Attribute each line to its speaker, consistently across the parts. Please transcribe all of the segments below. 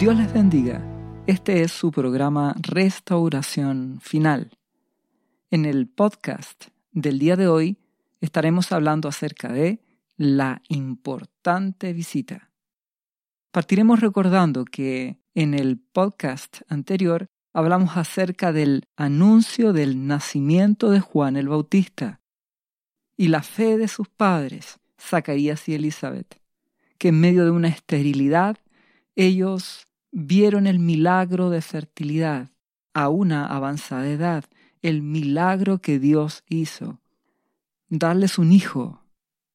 Speaker 1: Dios les bendiga. Este es su programa Restauración Final. En el podcast del día de hoy estaremos hablando acerca de la importante visita. Partiremos recordando que en el podcast anterior hablamos acerca del anuncio del nacimiento de Juan el Bautista y la fe de sus padres, Zacarías y Elizabeth, que en medio de una esterilidad ellos vieron el milagro de fertilidad a una avanzada edad, el milagro que Dios hizo. Darles un hijo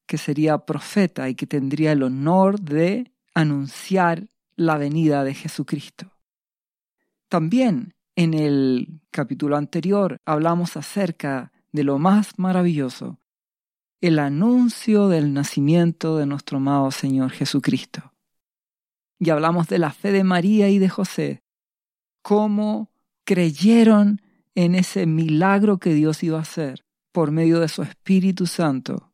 Speaker 1: que sería profeta y que tendría el honor de anunciar la venida de Jesucristo. También en el capítulo anterior hablamos acerca de lo más maravilloso, el anuncio del nacimiento de nuestro amado Señor Jesucristo y hablamos de la fe de María y de José, cómo creyeron en ese milagro que Dios iba a hacer por medio de su Espíritu Santo,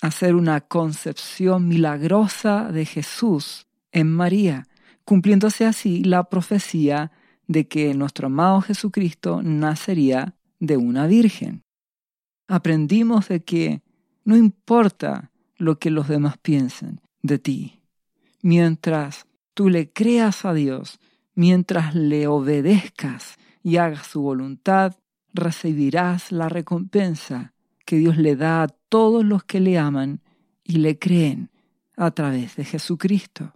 Speaker 1: hacer una concepción milagrosa de Jesús en María, cumpliéndose así la profecía de que nuestro amado Jesucristo nacería de una virgen. Aprendimos de que no importa lo que los demás piensen de ti, mientras tú le creas a Dios, mientras le obedezcas y hagas su voluntad, recibirás la recompensa que Dios le da a todos los que le aman y le creen a través de Jesucristo.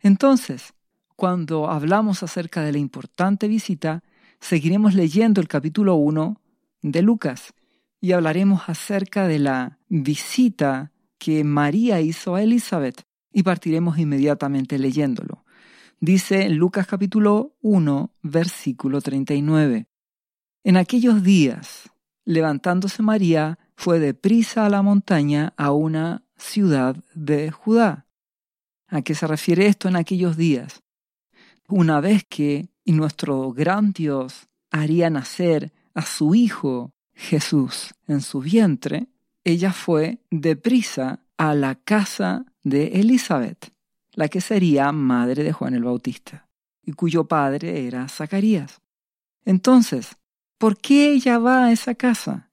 Speaker 1: Entonces, cuando hablamos acerca de la importante visita, seguiremos leyendo el capítulo 1 de Lucas y hablaremos acerca de la visita que María hizo a Elizabeth y partiremos inmediatamente leyéndolo. Dice en Lucas capítulo 1, versículo 39. En aquellos días, levantándose María, fue deprisa a la montaña a una ciudad de Judá. ¿A qué se refiere esto en aquellos días? Una vez que nuestro gran Dios haría nacer a su Hijo Jesús en su vientre, ella fue deprisa a la casa de Elizabeth, la que sería madre de Juan el Bautista, y cuyo padre era Zacarías. Entonces, ¿por qué ella va a esa casa?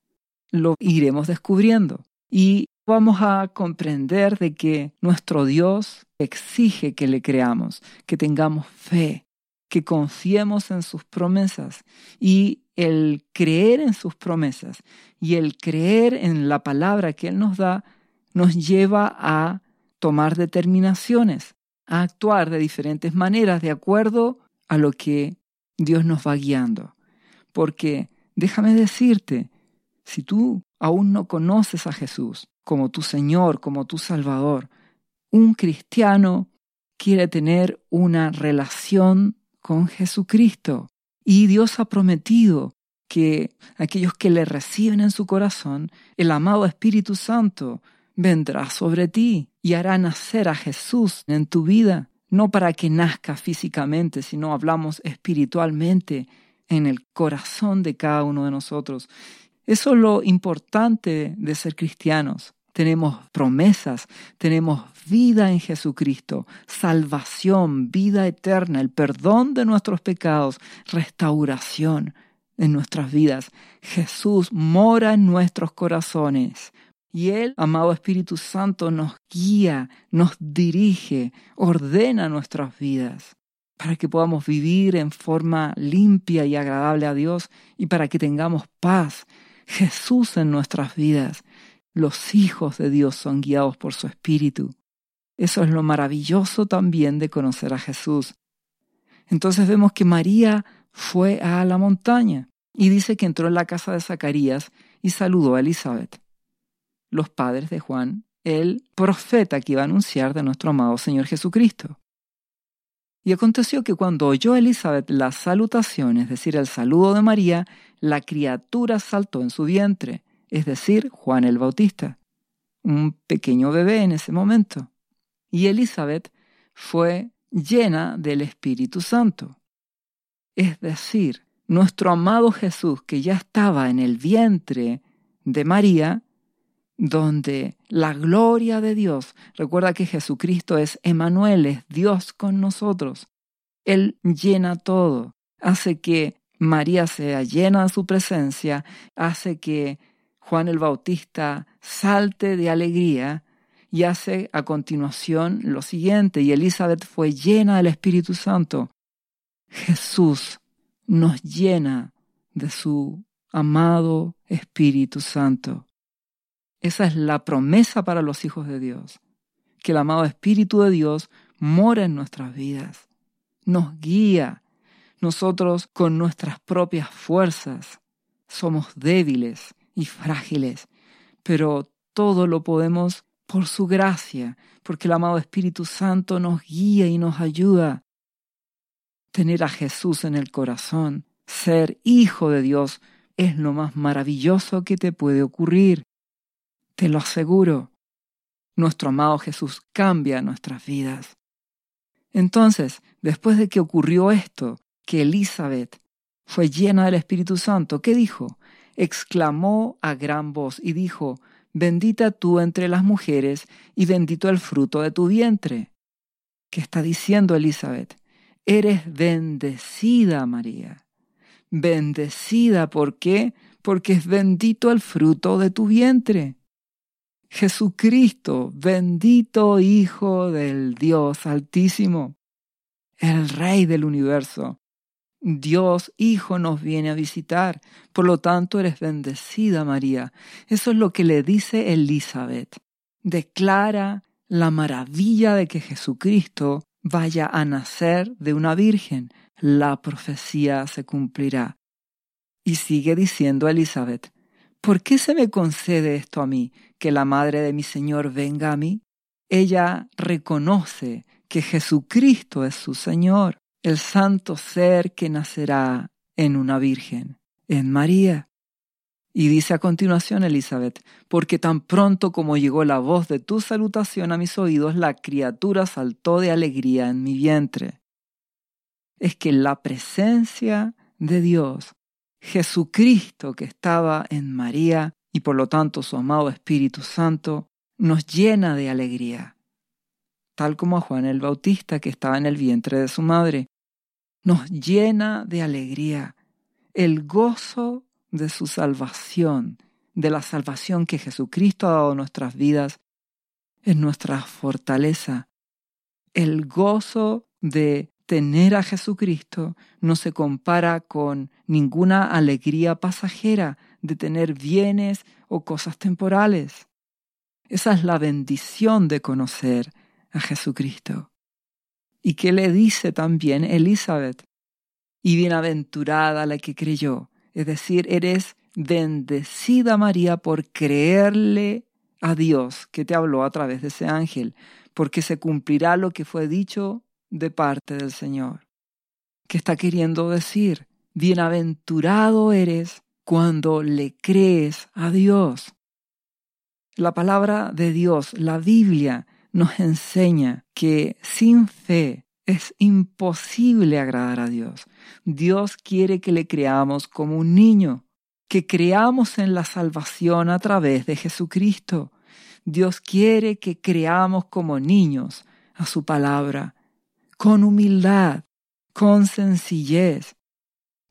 Speaker 1: Lo iremos descubriendo y vamos a comprender de que nuestro Dios exige que le creamos, que tengamos fe, que confiemos en sus promesas y el creer en sus promesas y el creer en la palabra que Él nos da nos lleva a tomar determinaciones, a actuar de diferentes maneras de acuerdo a lo que Dios nos va guiando. Porque déjame decirte, si tú aún no conoces a Jesús como tu Señor, como tu Salvador, un cristiano quiere tener una relación con Jesucristo. Y Dios ha prometido que aquellos que le reciben en su corazón, el amado Espíritu Santo vendrá sobre ti y hará nacer a Jesús en tu vida, no para que nazca físicamente, sino hablamos espiritualmente en el corazón de cada uno de nosotros. Eso es lo importante de ser cristianos. Tenemos promesas, tenemos vida en Jesucristo, salvación, vida eterna, el perdón de nuestros pecados, restauración en nuestras vidas. Jesús mora en nuestros corazones y Él, amado Espíritu Santo, nos guía, nos dirige, ordena nuestras vidas para que podamos vivir en forma limpia y agradable a Dios y para que tengamos paz. Jesús en nuestras vidas. Los hijos de Dios son guiados por su Espíritu. Eso es lo maravilloso también de conocer a Jesús. Entonces vemos que María fue a la montaña y dice que entró en la casa de Zacarías y saludó a Elizabeth los padres de Juan, el profeta que iba a anunciar de nuestro amado Señor Jesucristo. Y aconteció que cuando oyó Elizabeth las salutaciones, es decir, el saludo de María, la criatura saltó en su vientre, es decir, Juan el Bautista, un pequeño bebé en ese momento. Y Elizabeth fue llena del Espíritu Santo. Es decir, nuestro amado Jesús, que ya estaba en el vientre de María, donde la gloria de Dios, recuerda que Jesucristo es Emanuel, es Dios con nosotros. Él llena todo, hace que María sea llena de su presencia, hace que Juan el Bautista salte de alegría y hace a continuación lo siguiente, y Elizabeth fue llena del Espíritu Santo. Jesús nos llena de su amado Espíritu Santo. Esa es la promesa para los hijos de Dios, que el amado Espíritu de Dios mora en nuestras vidas, nos guía. Nosotros con nuestras propias fuerzas somos débiles y frágiles, pero todo lo podemos por su gracia, porque el amado Espíritu Santo nos guía y nos ayuda. Tener a Jesús en el corazón, ser hijo de Dios, es lo más maravilloso que te puede ocurrir. Te lo aseguro. Nuestro amado Jesús cambia nuestras vidas. Entonces, después de que ocurrió esto, que Elizabeth fue llena del Espíritu Santo, ¿qué dijo? Exclamó a gran voz y dijo, bendita tú entre las mujeres y bendito el fruto de tu vientre. ¿Qué está diciendo Elizabeth? Eres bendecida, María. Bendecida, ¿por qué? Porque es bendito el fruto de tu vientre. Jesucristo, bendito Hijo del Dios Altísimo, el Rey del universo, Dios Hijo nos viene a visitar. Por lo tanto, eres bendecida, María. Eso es lo que le dice Elizabeth. Declara la maravilla de que Jesucristo vaya a nacer de una virgen. La profecía se cumplirá. Y sigue diciendo Elizabeth, ¿por qué se me concede esto a mí, que la madre de mi Señor venga a mí? Ella reconoce que Jesucristo es su Señor el santo ser que nacerá en una virgen, en María. Y dice a continuación Elizabeth, porque tan pronto como llegó la voz de tu salutación a mis oídos, la criatura saltó de alegría en mi vientre. Es que la presencia de Dios, Jesucristo que estaba en María y por lo tanto su amado Espíritu Santo, nos llena de alegría tal como a Juan el Bautista que estaba en el vientre de su madre. Nos llena de alegría el gozo de su salvación, de la salvación que Jesucristo ha dado a nuestras vidas, es nuestra fortaleza. El gozo de tener a Jesucristo no se compara con ninguna alegría pasajera de tener bienes o cosas temporales. Esa es la bendición de conocer a Jesucristo. ¿Y qué le dice también Elizabeth? Y bienaventurada la que creyó, es decir, eres bendecida María por creerle a Dios que te habló a través de ese ángel, porque se cumplirá lo que fue dicho de parte del Señor. ¿Qué está queriendo decir? Bienaventurado eres cuando le crees a Dios. La palabra de Dios, la Biblia, nos enseña que sin fe es imposible agradar a Dios. Dios quiere que le creamos como un niño, que creamos en la salvación a través de Jesucristo. Dios quiere que creamos como niños a su palabra, con humildad, con sencillez,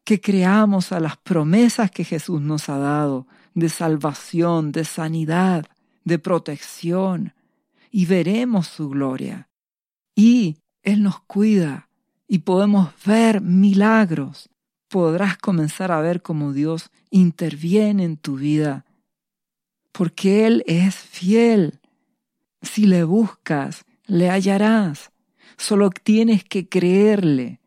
Speaker 1: que creamos a las promesas que Jesús nos ha dado de salvación, de sanidad, de protección, y veremos su gloria. Y Él nos cuida y podemos ver milagros. Podrás comenzar a ver cómo Dios interviene en tu vida, porque Él es fiel. Si le buscas, le hallarás. Solo tienes que creerle.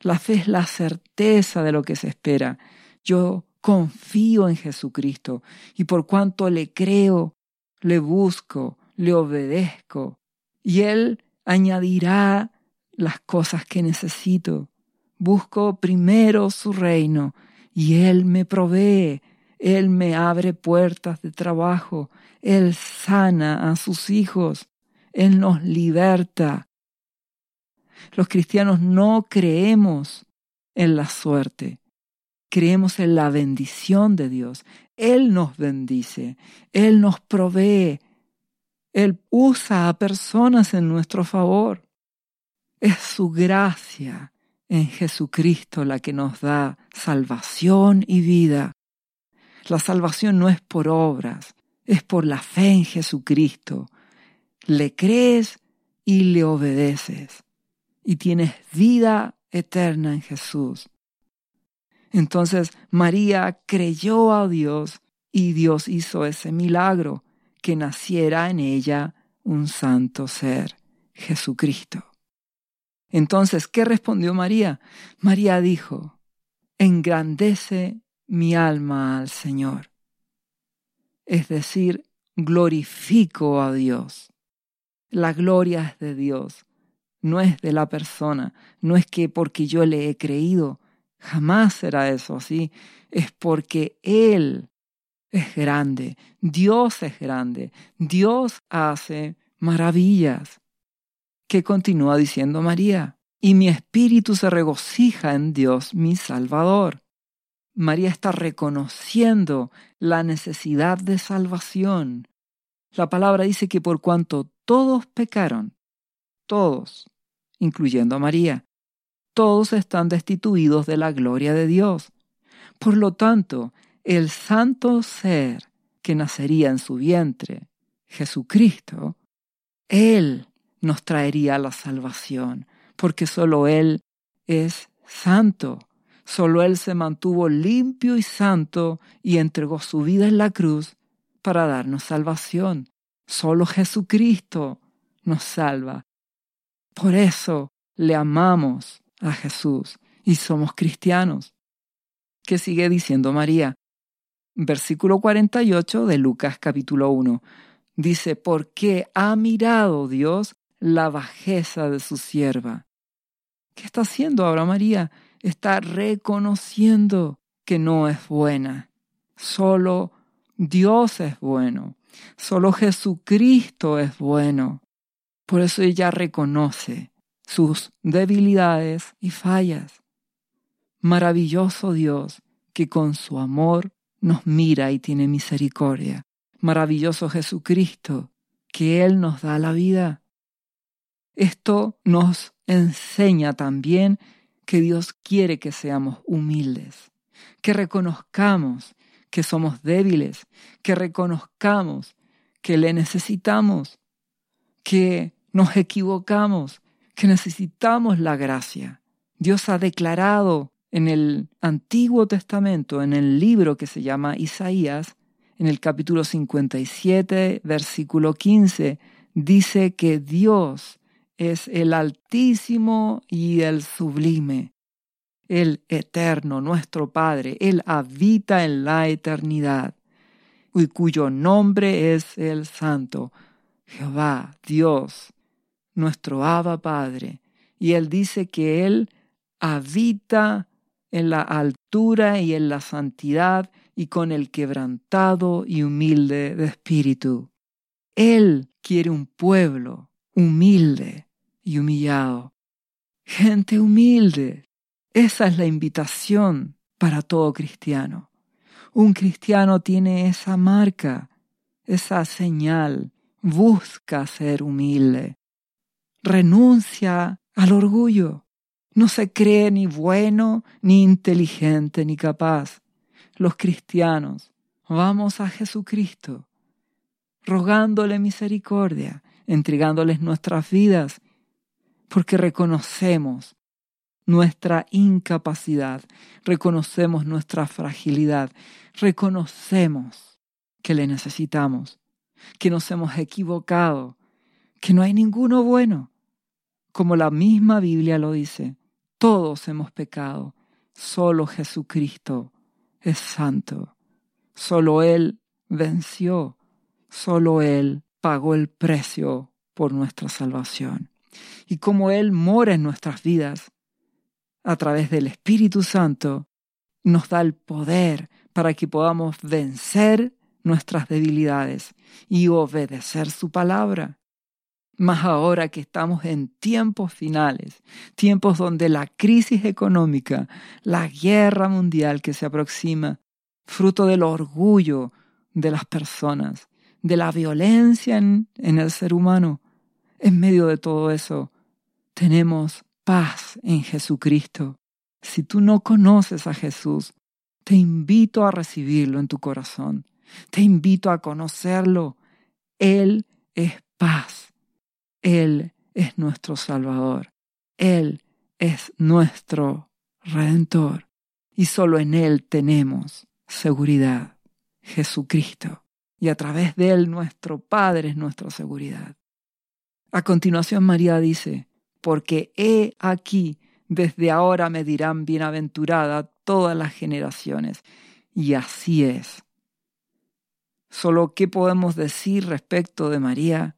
Speaker 1: La fe es la certeza de lo que se espera. Yo confío en Jesucristo y por cuanto le creo, le busco, le obedezco y Él añadirá las cosas que necesito. Busco primero su reino y Él me provee, Él me abre puertas de trabajo, Él sana a sus hijos, Él nos liberta. Los cristianos no creemos en la suerte, creemos en la bendición de Dios. Él nos bendice, Él nos provee, él usa a personas en nuestro favor. Es su gracia en Jesucristo la que nos da salvación y vida. La salvación no es por obras, es por la fe en Jesucristo. Le crees y le obedeces y tienes vida eterna en Jesús. Entonces María creyó a Dios y Dios hizo ese milagro, que naciera en ella un santo ser, Jesucristo. Entonces, ¿qué respondió María? María dijo, engrandece mi alma al Señor. Es decir, glorifico a Dios. La gloria es de Dios, no es de la persona, no es que porque yo le he creído, jamás será eso así, es porque Él es grande, Dios es grande, Dios hace maravillas. ¿Qué continúa diciendo María? Y mi espíritu se regocija en Dios mi Salvador. María está reconociendo la necesidad de salvación. La palabra dice que por cuanto todos pecaron, todos, incluyendo a María, todos están destituidos de la gloria de Dios. Por lo tanto, el santo ser que nacería en su vientre, Jesucristo, Él nos traería la salvación, porque solo Él es santo. Solo Él se mantuvo limpio y santo y entregó su vida en la cruz para darnos salvación. Solo Jesucristo nos salva. Por eso le amamos a Jesús y somos cristianos. ¿Qué sigue diciendo María? versículo 48 de Lucas capítulo 1. Dice, porque ha mirado Dios la bajeza de su sierva. ¿Qué está haciendo ahora María? Está reconociendo que no es buena. Solo Dios es bueno. Solo Jesucristo es bueno. Por eso ella reconoce sus debilidades y fallas. Maravilloso Dios que con su amor nos mira y tiene misericordia. Maravilloso Jesucristo, que Él nos da la vida. Esto nos enseña también que Dios quiere que seamos humildes, que reconozcamos que somos débiles, que reconozcamos que le necesitamos, que nos equivocamos, que necesitamos la gracia. Dios ha declarado en el Antiguo Testamento, en el libro que se llama Isaías, en el capítulo 57, versículo 15, dice que Dios es el altísimo y el sublime, el eterno, nuestro Padre. Él habita en la eternidad y cuyo nombre es el Santo, Jehová, Dios, nuestro Abba Padre. Y Él dice que Él habita en la altura y en la santidad y con el quebrantado y humilde de espíritu. Él quiere un pueblo humilde y humillado. Gente humilde. Esa es la invitación para todo cristiano. Un cristiano tiene esa marca, esa señal. Busca ser humilde. Renuncia al orgullo. No se cree ni bueno, ni inteligente, ni capaz. Los cristianos vamos a Jesucristo, rogándole misericordia, entregándoles nuestras vidas, porque reconocemos nuestra incapacidad, reconocemos nuestra fragilidad, reconocemos que le necesitamos, que nos hemos equivocado, que no hay ninguno bueno, como la misma Biblia lo dice. Todos hemos pecado. Solo Jesucristo es santo. Solo Él venció. Solo Él pagó el precio por nuestra salvación. Y como Él mora en nuestras vidas, a través del Espíritu Santo, nos da el poder para que podamos vencer nuestras debilidades y obedecer su palabra. Más ahora que estamos en tiempos finales, tiempos donde la crisis económica, la guerra mundial que se aproxima, fruto del orgullo de las personas, de la violencia en, el ser humano, en medio de todo eso, tenemos paz en Jesucristo. Si tú no conoces a Jesús, te invito a recibirlo en tu corazón. Te invito a conocerlo. Él es paz. Él es nuestro Salvador. Él es nuestro Redentor. Y solo en Él tenemos seguridad. Jesucristo. Y a través de Él nuestro Padre es nuestra seguridad. A continuación María dice, porque he aquí, desde ahora me dirán bienaventurada todas las generaciones. Y así es. Solo qué podemos decir respecto de María,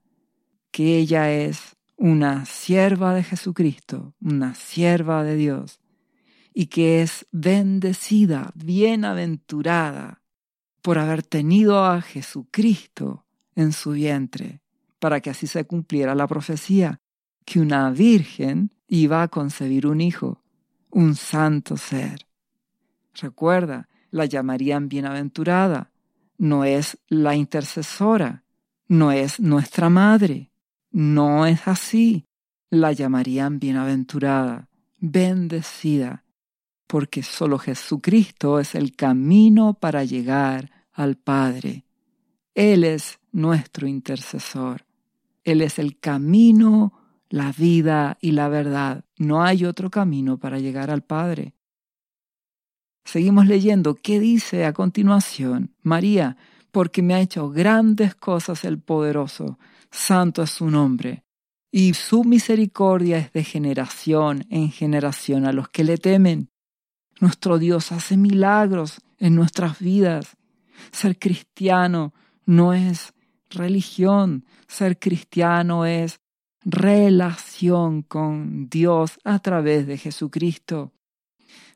Speaker 1: que ella es una sierva de Jesucristo, una sierva de Dios, y que es bendecida, bienaventurada por haber tenido a Jesucristo en su vientre, para que así se cumpliera la profecía, que una virgen iba a concebir un hijo, un santo ser. Recuerda, la llamarían bienaventurada, no es la intercesora, no es nuestra madre, no es así. La llamarían bienaventurada, bendecida, porque solo Jesucristo es el camino para llegar al Padre. Él es nuestro intercesor. Él es el camino, la vida y la verdad. No hay otro camino para llegar al Padre. Seguimos leyendo qué dice a continuación. María, porque me ha hecho grandes cosas el poderoso, santo es su nombre, y su misericordia es de generación en generación a los que le temen. Nuestro Dios hace milagros en nuestras vidas. Ser cristiano no es religión, ser cristiano es relación con Dios a través de Jesucristo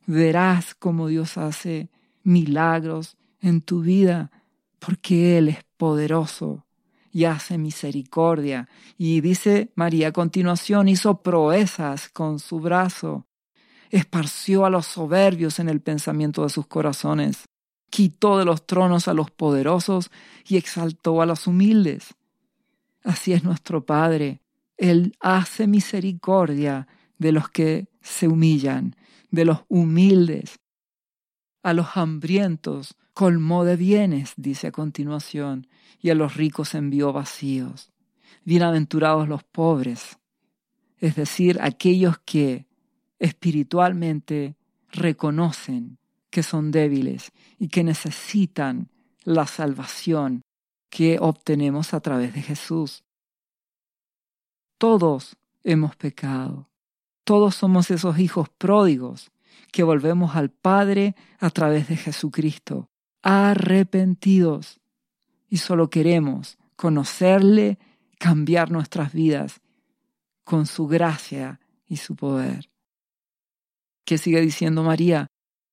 Speaker 1: verás cómo Dios hace milagros en tu vida, porque Él es poderoso y hace misericordia. Y dice María a continuación, hizo proezas con su brazo, esparció a los soberbios en el pensamiento de sus corazones, quitó de los tronos a los poderosos y exaltó a los humildes. Así es nuestro Padre. Él hace misericordia de los que se humillan de los humildes. A los hambrientos colmó de bienes, dice a continuación, y a los ricos envió vacíos. Bienaventurados los pobres, es decir, aquellos que espiritualmente reconocen que son débiles y que necesitan la salvación que obtenemos a través de Jesús. Todos hemos pecado. Todos somos esos hijos pródigos que volvemos al Padre a través de Jesucristo, arrepentidos. Y solo queremos conocerle, cambiar nuestras vidas con su gracia y su poder. ¿Qué sigue diciendo María?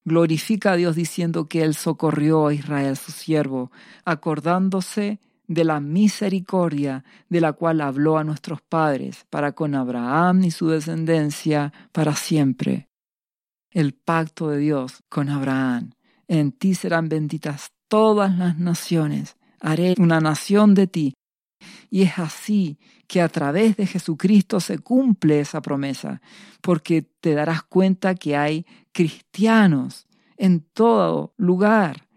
Speaker 1: Glorifica a Dios diciendo que Él socorrió a Israel, su siervo, acordándose de la misericordia de la cual habló a nuestros padres para con Abraham y su descendencia para siempre. El pacto de Dios con Abraham. En ti serán benditas todas las naciones. Haré una nación de ti. Y es así que a través de Jesucristo se cumple esa promesa, porque te darás cuenta que hay cristianos en todo lugar,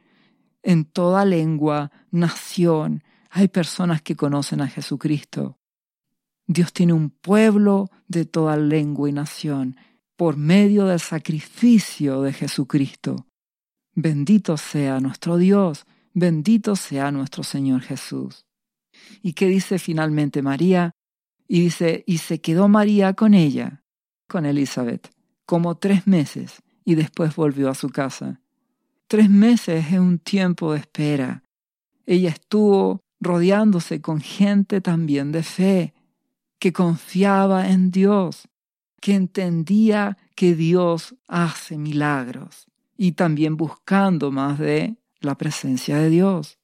Speaker 1: en toda lengua, nación, hay personas que conocen a Jesucristo. Dios tiene un pueblo de toda lengua y nación por medio del sacrificio de Jesucristo. Bendito sea nuestro Dios, bendito sea nuestro Señor Jesús. ¿Y qué dice finalmente María? Y dice, y se quedó María con ella, con Elizabeth, como tres meses, y después volvió a su casa. Tres meses es un tiempo de espera. Ella estuvo rodeándose con gente también de fe, que confiaba en Dios, que entendía que Dios hace milagros y también buscando más de la presencia de Dios.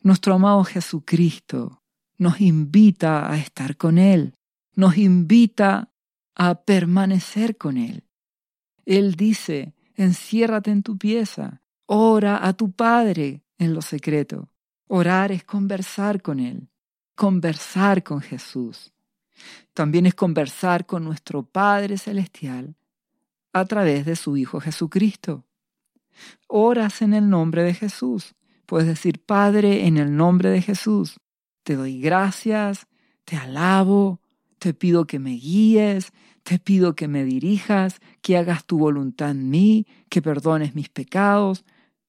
Speaker 1: Nuestro amado Jesucristo nos invita a estar con Él, nos invita a permanecer con Él. Él dice, enciérrate en tu pieza, ora a tu Padre en lo secreto Orar es conversar con Él, conversar con Jesús. También es conversar con nuestro Padre Celestial a través de su Hijo Jesucristo. Oras en el nombre de Jesús. Puedes decir, Padre, en el nombre de Jesús, te doy gracias, te alabo, te pido que me guíes, te pido que me dirijas, que hagas tu voluntad en mí, que perdones mis pecados,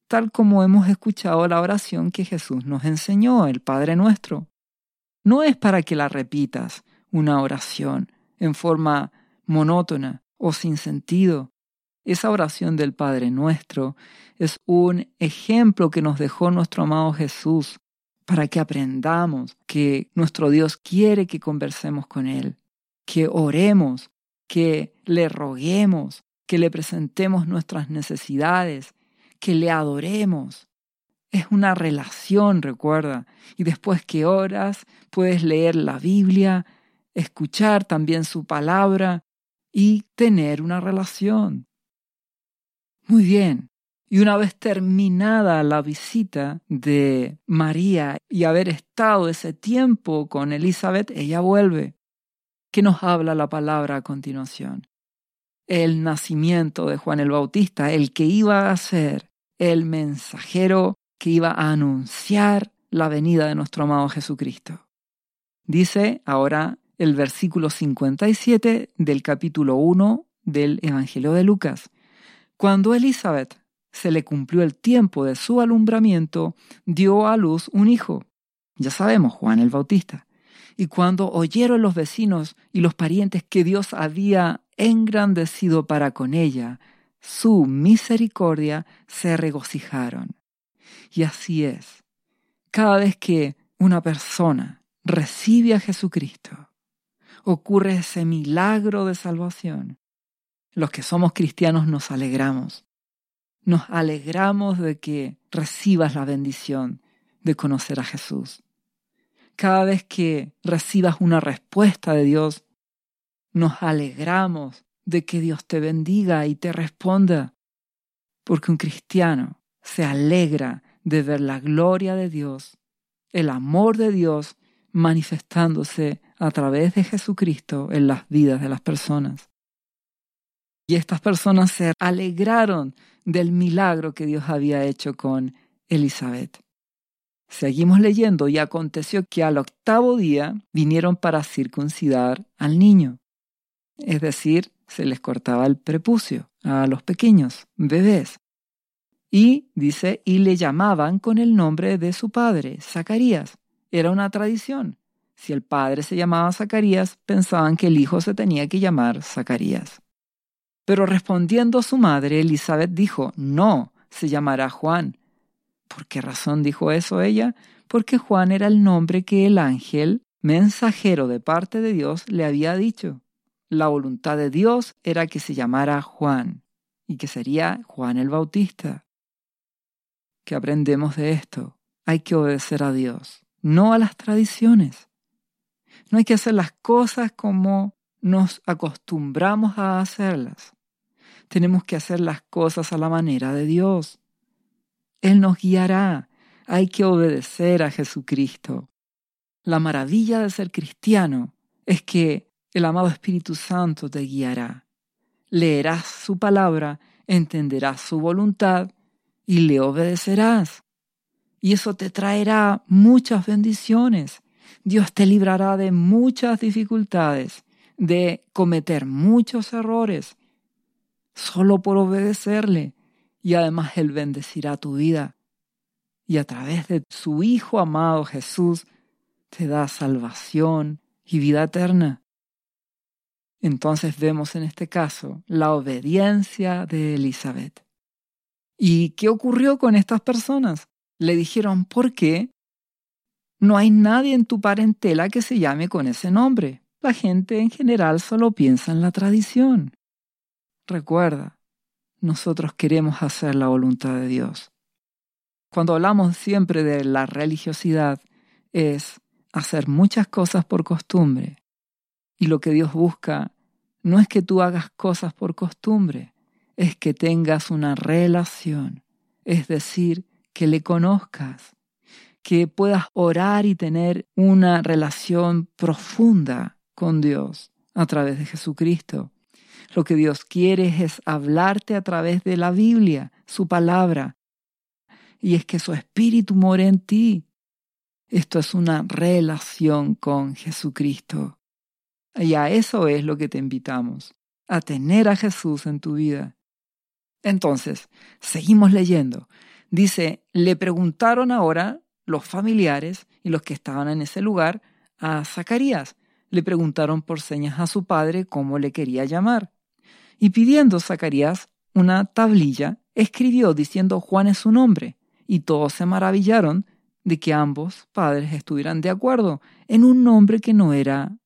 Speaker 1: tal como hemos escuchado la oración que Jesús nos enseñó, el Padre nuestro. No es para que la repitas, una oración, en forma monótona o sin sentido. Esa oración del Padre nuestro es un ejemplo que nos dejó nuestro amado Jesús para que aprendamos que nuestro Dios quiere que conversemos con Él, que oremos, que le roguemos, que le presentemos nuestras necesidades, que le adoremos. Es una relación, recuerda. Y después que oras, puedes leer la Biblia, escuchar también su palabra y tener una relación. Muy bien. Y una vez terminada la visita de María y haber estado ese tiempo con Elizabeth, ella vuelve. ¿Qué nos habla la palabra a continuación? El nacimiento de Juan el Bautista, el que iba a ser el mensajero que iba a anunciar la venida de nuestro amado Jesucristo. Dice ahora el versículo 57 del capítulo 1 del Evangelio de Lucas. Cuando Elizabeth se le cumplió el tiempo de su alumbramiento, dio a luz un hijo. Ya sabemos, Juan el Bautista. Y cuando oyeron los vecinos y los parientes que Dios había engrandecido para con ella, su misericordia se regocijaron. Y así es. Cada vez que una persona recibe a Jesucristo, ocurre ese milagro de salvación. Los que somos cristianos nos alegramos. Nos alegramos de que recibas la bendición de conocer a Jesús. Cada vez que recibas una respuesta de Dios, nos alegramos de que Dios te bendiga y te responda, porque un cristiano se alegra de ver la gloria de Dios, el amor de Dios manifestándose a través de Jesucristo en las vidas de las personas. Y estas personas se alegraron del milagro que Dios había hecho con Elizabeth. Seguimos leyendo y aconteció que al octavo día vinieron para circuncidar al niño. Es decir, se les cortaba el prepucio a los pequeños, bebés. Y dice, y le llamaban con el nombre de su padre, Zacarías. Era una tradición. Si el padre se llamaba Zacarías, pensaban que el hijo se tenía que llamar Zacarías. Pero respondiendo su madre, Elizabeth dijo, no, se llamará Juan. ¿Por qué razón dijo eso ella? Porque Juan era el nombre que el ángel, mensajero de parte de Dios, le había dicho. La voluntad de Dios era que se llamara Juan y que sería Juan el Bautista. ¿Qué aprendemos de esto? Hay que obedecer a Dios, no a las tradiciones. No hay que hacer las cosas como nos acostumbramos a hacerlas. Tenemos que hacer las cosas a la manera de Dios. Él nos guiará. Hay que obedecer a Jesucristo. La maravilla de ser cristiano es que el amado Espíritu Santo te guiará. Leerás su palabra, entenderás su voluntad y le obedecerás. Y eso te traerá muchas bendiciones. Dios te librará de muchas dificultades, de cometer muchos errores, solo por obedecerle. Y además Él bendecirá tu vida. Y a través de su Hijo amado Jesús te da salvación y vida eterna. Entonces vemos en este caso la obediencia de Elizabeth. ¿Y qué ocurrió con estas personas? Le dijeron, ¿por qué? No hay nadie en tu parentela que se llame con ese nombre. La gente en general solo piensa en la tradición. Recuerda, nosotros queremos hacer la voluntad de Dios. Cuando hablamos siempre de la religiosidad, es hacer muchas cosas por costumbre. Y lo que Dios busca no es que tú hagas cosas por costumbre, es que tengas una relación, es decir, que le conozcas, que puedas orar y tener una relación profunda con Dios a través de Jesucristo. Lo que Dios quiere es hablarte a través de la Biblia, su palabra. Y es que su espíritu more en ti. Esto es una relación con Jesucristo. Y a eso es lo que te invitamos, a tener a Jesús en tu vida. Entonces, seguimos leyendo. Dice, le preguntaron ahora los familiares y los que estaban en ese lugar a Zacarías. Le preguntaron por señas a su padre cómo le quería llamar. Y pidiendo Zacarías una tablilla, escribió diciendo Juan es su nombre. Y todos se maravillaron de que ambos padres estuvieran de acuerdo en un nombre que no era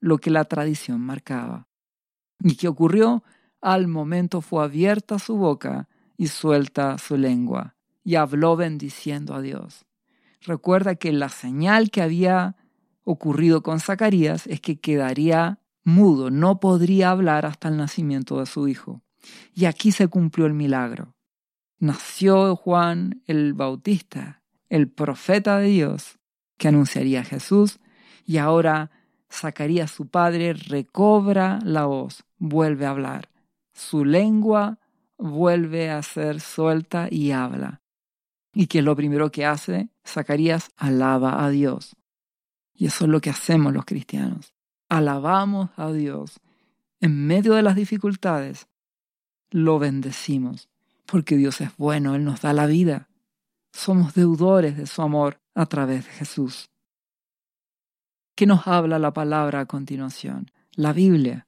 Speaker 1: lo que la tradición marcaba. ¿Y qué ocurrió? Al momento fue abierta su boca y suelta su lengua, y habló bendiciendo a Dios. Recuerda que la señal que había ocurrido con Zacarías es que quedaría mudo, no podría hablar hasta el nacimiento de su hijo. Y aquí se cumplió el milagro. Nació Juan el Bautista, el profeta de Dios, que anunciaría a Jesús, y ahora Zacarías, su padre, recobra la voz, vuelve a hablar. Su lengua vuelve a ser suelta y habla. ¿Y qué es lo primero que hace? Zacarías alaba a Dios. Y eso es lo que hacemos los cristianos. Alabamos a Dios. En medio de las dificultades, lo bendecimos, porque Dios es bueno, Él nos da la vida. Somos deudores de su amor a través de Jesús. ¿Qué nos habla la palabra a continuación? La Biblia.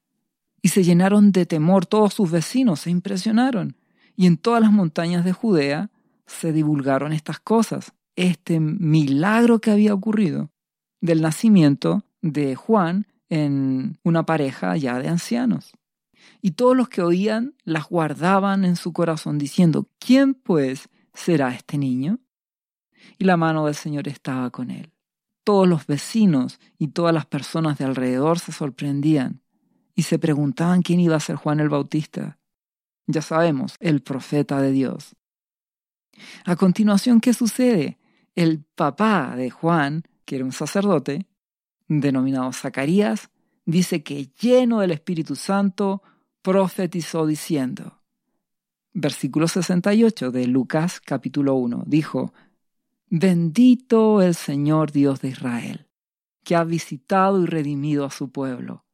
Speaker 1: Y se llenaron de temor todos sus vecinos, se impresionaron. Y en todas las montañas de Judea se divulgaron estas cosas, este milagro que había ocurrido del nacimiento de Juan en una pareja ya de ancianos. Y todos los que oían las guardaban en su corazón diciendo, ¿quién pues será este niño? Y la mano del Señor estaba con él. Todos los vecinos y todas las personas de alrededor se sorprendían y se preguntaban quién iba a ser Juan el Bautista. Ya sabemos, el profeta de Dios. A continuación, ¿qué sucede? El papá de Juan, que era un sacerdote, denominado Zacarías, dice que lleno del Espíritu Santo, profetizó diciendo, versículo 68 de Lucas capítulo 1, dijo, Bendito el Señor Dios de Israel, que ha visitado y redimido a su pueblo,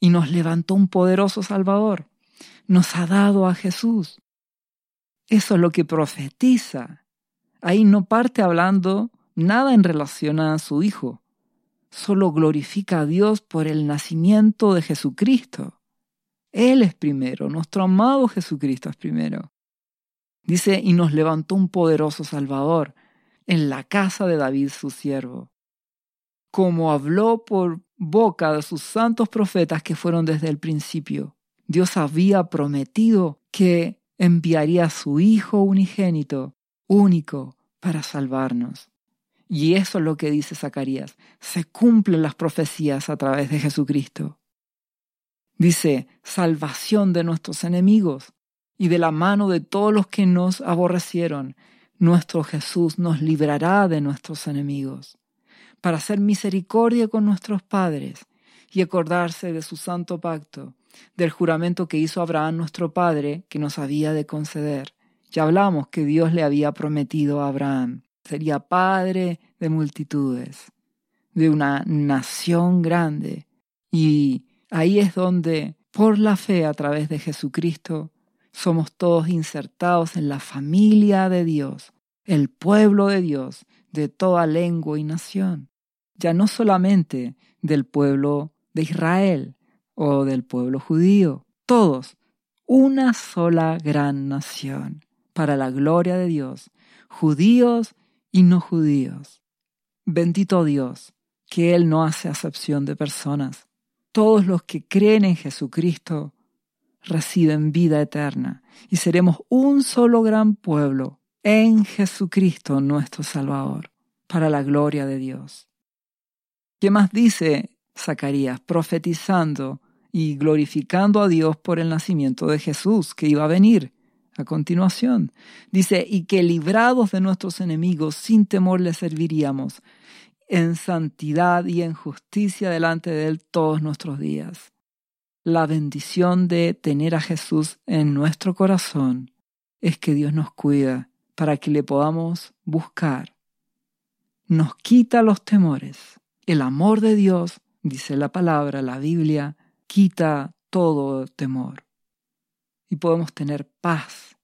Speaker 1: y nos levantó un poderoso Salvador, nos ha dado a Jesús, eso es lo que profetiza. Ahí no parte hablando nada en relación a su Hijo. Solo glorifica a Dios por el nacimiento de Jesucristo. Él es primero, nuestro amado Jesucristo es primero. Dice, y nos levantó un poderoso Salvador en la casa de David su siervo, como habló por boca de sus santos profetas que fueron desde el principio. Dios había prometido que enviaría a su Hijo unigénito, único, para salvarnos. Y eso es lo que dice Zacarías. Se cumplen las profecías a través de Jesucristo. Dice, salvación de nuestros enemigos y de la mano de todos los que nos aborrecieron. Nuestro Jesús nos librará de nuestros enemigos, para hacer misericordia con nuestros padres y acordarse de su santo pacto del juramento que hizo Abraham nuestro Padre que nos había de conceder. Ya hablamos que Dios le había prometido a Abraham. Sería padre de multitudes, de una nación grande. Y ahí es donde, por la fe a través de Jesucristo, somos todos insertados en la familia de Dios, el pueblo de Dios, de toda lengua y nación. Ya no solamente del pueblo de Israel, o del pueblo judío, todos, una sola gran nación, para la gloria de Dios, judíos y no judíos. Bendito Dios, que Él no hace acepción de personas. Todos los que creen en Jesucristo reciben vida eterna y seremos un solo gran pueblo en Jesucristo nuestro Salvador, para la gloria de Dios. ¿Qué más dice Zacarías profetizando y glorificando a Dios por el nacimiento de Jesús que iba a venir. A continuación, dice, y que librados de nuestros enemigos sin temor le serviríamos. en santidad y en justicia delante de Él todos nuestros días. La bendición de tener a Jesús en nuestro corazón es que Dios nos cuida para que le podamos buscar. Nos quita los temores. El amor de Dios, dice la palabra, la Biblia, quita todo temor. Y podemos tener paz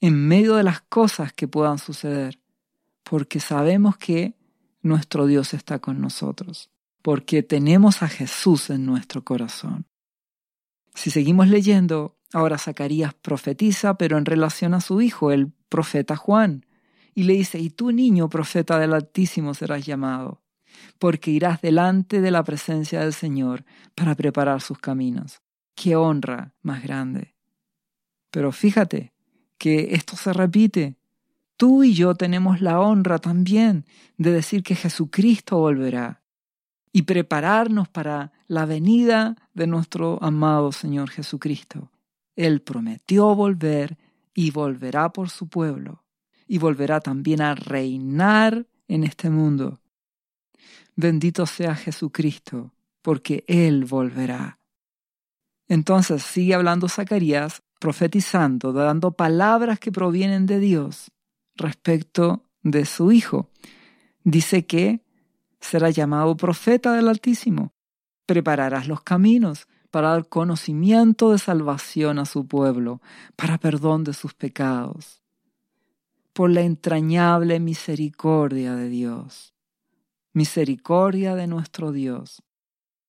Speaker 1: en medio de las cosas que puedan suceder, porque sabemos que nuestro Dios está con nosotros, porque tenemos a Jesús en nuestro corazón. Si seguimos leyendo, ahora Zacarías profetiza, pero en relación a su hijo, el profeta Juan, y le dice, y tú niño profeta del Altísimo serás llamado, porque irás delante de la presencia del Señor para preparar sus caminos. ¡Qué honra más grande! Pero fíjate que esto se repite tú y yo tenemos la honra también de decir que Jesucristo volverá y prepararnos para la venida de nuestro amado Señor Jesucristo. Él prometió volver y volverá por su pueblo y volverá también a reinar en este mundo. Bendito sea Jesucristo, porque Él volverá. Entonces sigue hablando Zacarías, profetizando, dando palabras que provienen de Dios respecto de su Hijo. Dice que será llamado profeta del Altísimo. Prepararás los caminos para dar conocimiento de salvación a su pueblo, para perdón de sus pecados. Por la entrañable misericordia de Dios, misericordia de nuestro Dios,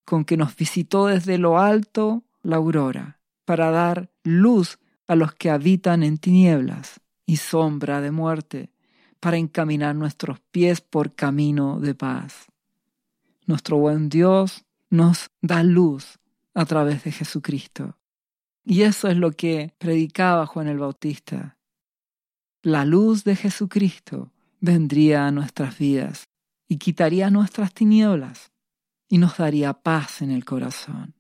Speaker 1: con que nos visitó desde lo alto la aurora, para dar luz a los que habitan en tinieblas y sombra de muerte, para encaminar nuestros pies por camino de paz. Nuestro buen Dios nos da luz a través de Jesucristo. Y eso es lo que predicaba Juan el Bautista. La luz de Jesucristo vendría a nuestras vidas y quitaría nuestras tinieblas y nos daría paz en el corazón.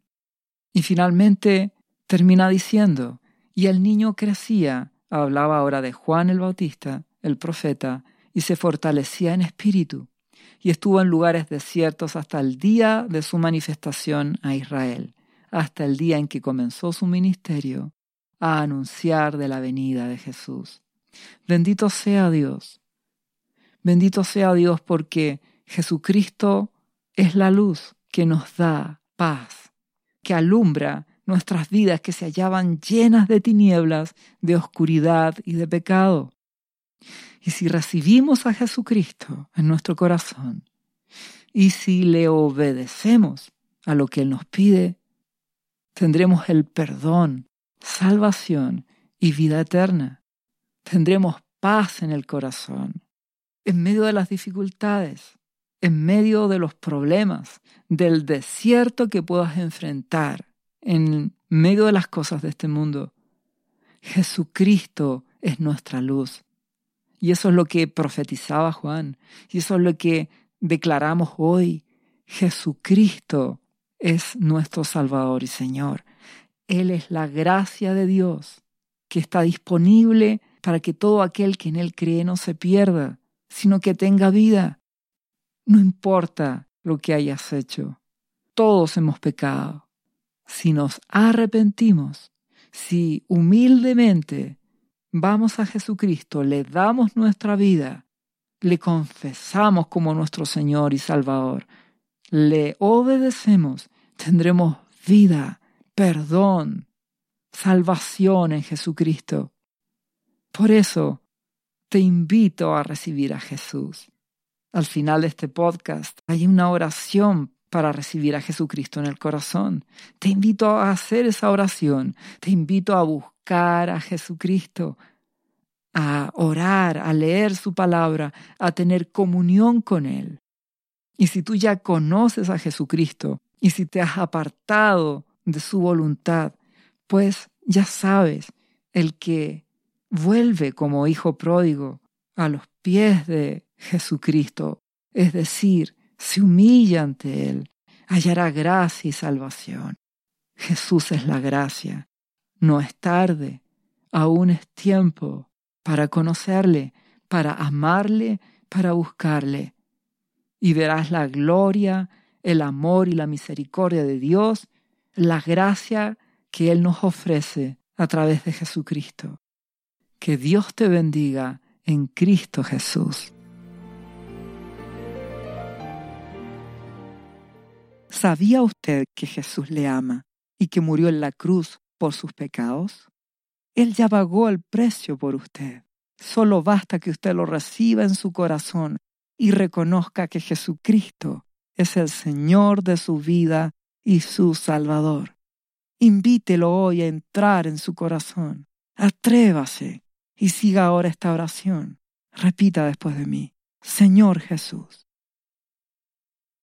Speaker 1: Y finalmente termina diciendo, y el niño crecía hablaba ahora de Juan el Bautista, el profeta, y se fortalecía en espíritu, y estuvo en lugares desiertos hasta el día de su manifestación a Israel, hasta el día en que comenzó su ministerio a anunciar de la venida de Jesús. Bendito sea Dios. Bendito sea Dios porque Jesucristo es la luz que nos da paz, que alumbra nuestras vidas que se hallaban llenas de tinieblas, de oscuridad y de pecado. Y si recibimos a Jesucristo en nuestro corazón, y si le obedecemos a lo que Él nos pide, tendremos el perdón, salvación y vida eterna. Tendremos paz en el corazón, en medio de las dificultades, en medio de los problemas, del desierto que puedas enfrentar en medio de las cosas de este mundo. Jesucristo es nuestra luz. Y eso es lo que profetizaba Juan. Y eso es lo que declaramos hoy. Jesucristo es nuestro Salvador y Señor. Él es la gracia de Dios que está disponible para que todo aquel que en Él cree no se pierda, sino que tenga vida. No importa lo que hayas hecho. Todos hemos pecado si nos arrepentimos, si humildemente vamos a Jesucristo, le damos nuestra vida, le confesamos como nuestro Señor y Salvador, le obedecemos, tendremos vida, perdón, salvación en Jesucristo. Por eso te invito a recibir a Jesús. Al final de este podcast hay una oración para recibir a Jesucristo en el corazón. Te invito a hacer esa oración, te invito a buscar a Jesucristo, a orar, a leer su palabra, a tener comunión con Él. Y si tú ya conoces a Jesucristo y si te has apartado de su voluntad, pues ya sabes, el que vuelve como hijo pródigo a los pies de Jesucristo, es decir, se humilla ante Él, hallará gracia y salvación. Jesús es la gracia. No es tarde, aún es tiempo para conocerle, para amarle, para buscarle. y verás la gloria, el amor y la misericordia de Dios, la gracia que Él nos ofrece a través de Jesucristo. Que Dios te bendiga en Cristo Jesús. ¿Sabía usted que Jesús le ama y que murió en la cruz por sus pecados? Él ya pagó el precio por usted. Solo basta que usted lo reciba en su corazón y reconozca que Jesucristo es el Señor de su vida y su Salvador. Invítelo hoy a entrar en su corazón. Atrévase y siga ahora esta oración. Repita después de mí. Señor Jesús,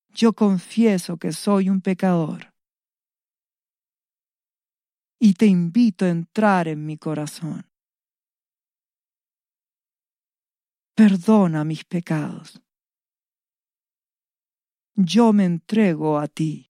Speaker 1: yo confieso que soy un pecador y te invito a entrar en mi corazón. Perdona mis pecados. Yo me entrego a ti.